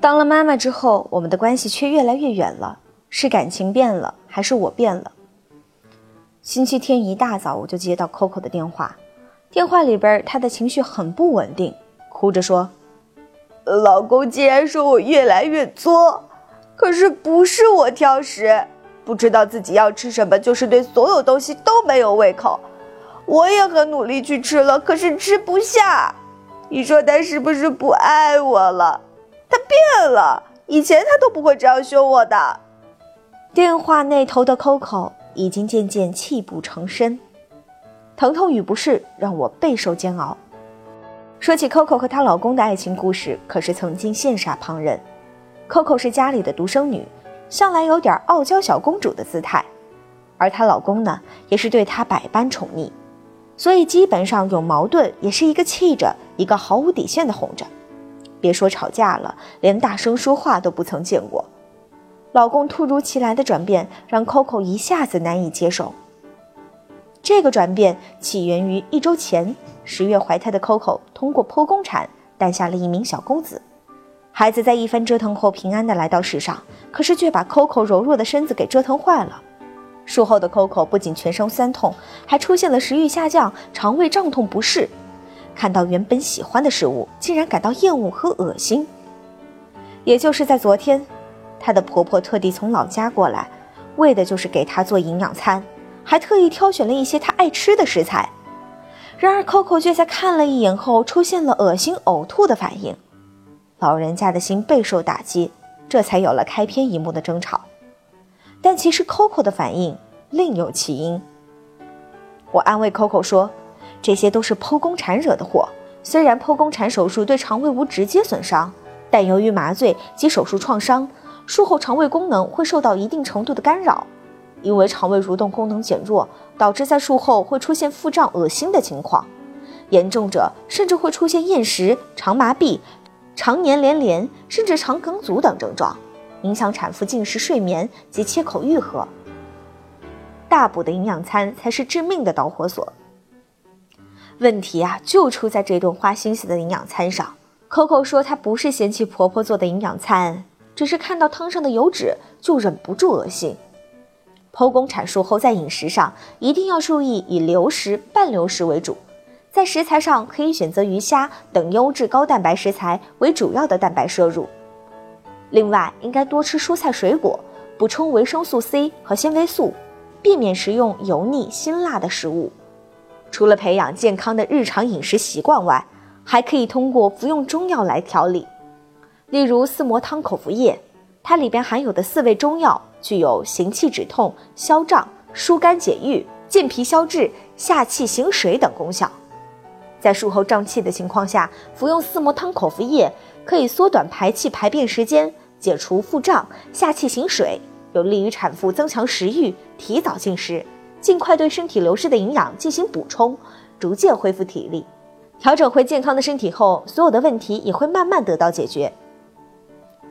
当了妈妈之后，我们的关系却越来越远了。是感情变了，还是我变了？星期天一大早，我就接到 Coco 的电话，电话里边她的情绪很不稳定，哭着说：“老公竟然说我越来越作，可是不是我挑食，不知道自己要吃什么，就是对所有东西都没有胃口。我也很努力去吃了，可是吃不下。你说他是不是不爱我了？他变了，以前他都不会这样凶我的。”电话那头的 Coco 已经渐渐泣不成声，疼痛与不适让我备受煎熬。说起 Coco 和她老公的爱情故事，可是曾经羡煞旁人。Coco 是家里的独生女，向来有点傲娇小公主的姿态，而她老公呢，也是对她百般宠溺，所以基本上有矛盾也是一个气着，一个毫无底线的哄着。别说吵架了，连大声说话都不曾见过。老公突如其来的转变让 Coco 一下子难以接受。这个转变起源于一周前，十月怀胎的 Coco 通过剖宫产诞下了一名小公子。孩子在一番折腾后平安的来到世上，可是却把 Coco 柔弱的身子给折腾坏了。术后的 Coco 不仅全身酸痛，还出现了食欲下降、肠胃胀痛不适。看到原本喜欢的食物，竟然感到厌恶和恶心。也就是在昨天。她的婆婆特地从老家过来，为的就是给她做营养餐，还特意挑选了一些她爱吃的食材。然而，Coco 却在看了一眼后出现了恶心呕吐的反应，老人家的心备受打击，这才有了开篇一幕的争吵。但其实 Coco 的反应另有其因。我安慰 Coco 说：“这些都是剖宫产惹的祸。虽然剖宫产手术对肠胃无直接损伤，但由于麻醉及手术创伤。”术后肠胃功能会受到一定程度的干扰，因为肠胃蠕动功能减弱，导致在术后会出现腹胀、恶心的情况，严重者甚至会出现厌食、肠麻痹、肠粘连连，甚至肠梗阻等症状，影响产妇进食、睡眠及切口愈合。大补的营养餐才是致命的导火索。问题啊，就出在这顿花心思的营养餐上。Coco 说，她不是嫌弃婆婆做的营养餐。只是看到汤上的油脂就忍不住恶心。剖宫产术后，在饮食上一定要注意以流食、半流食为主，在食材上可以选择鱼虾等优质高蛋白食材为主要的蛋白摄入。另外，应该多吃蔬菜水果，补充维生素 C 和纤维素，避免食用油腻辛辣的食物。除了培养健康的日常饮食习惯外，还可以通过服用中药来调理。例如四磨汤口服液，它里边含有的四味中药具有行气止痛、消胀、疏肝解郁、健脾消滞、下气行水等功效。在术后胀气的情况下，服用四磨汤口服液可以缩短排气排便时间，解除腹胀、下气行水，有利于产妇增强食欲，提早进食，尽快对身体流失的营养进行补充，逐渐恢复体力，调整回健康的身体后，所有的问题也会慢慢得到解决。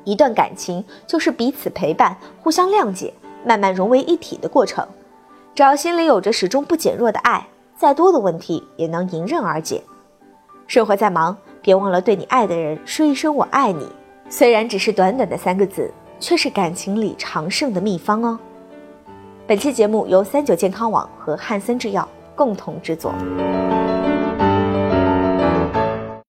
一段感情就是彼此陪伴、互相谅解、慢慢融为一体的过程。只要心里有着始终不减弱的爱，再多的问题也能迎刃而解。生活再忙，别忘了对你爱的人说一声“我爱你”。虽然只是短短的三个字，却是感情里长胜的秘方哦。本期节目由三九健康网和汉森制药共同制作。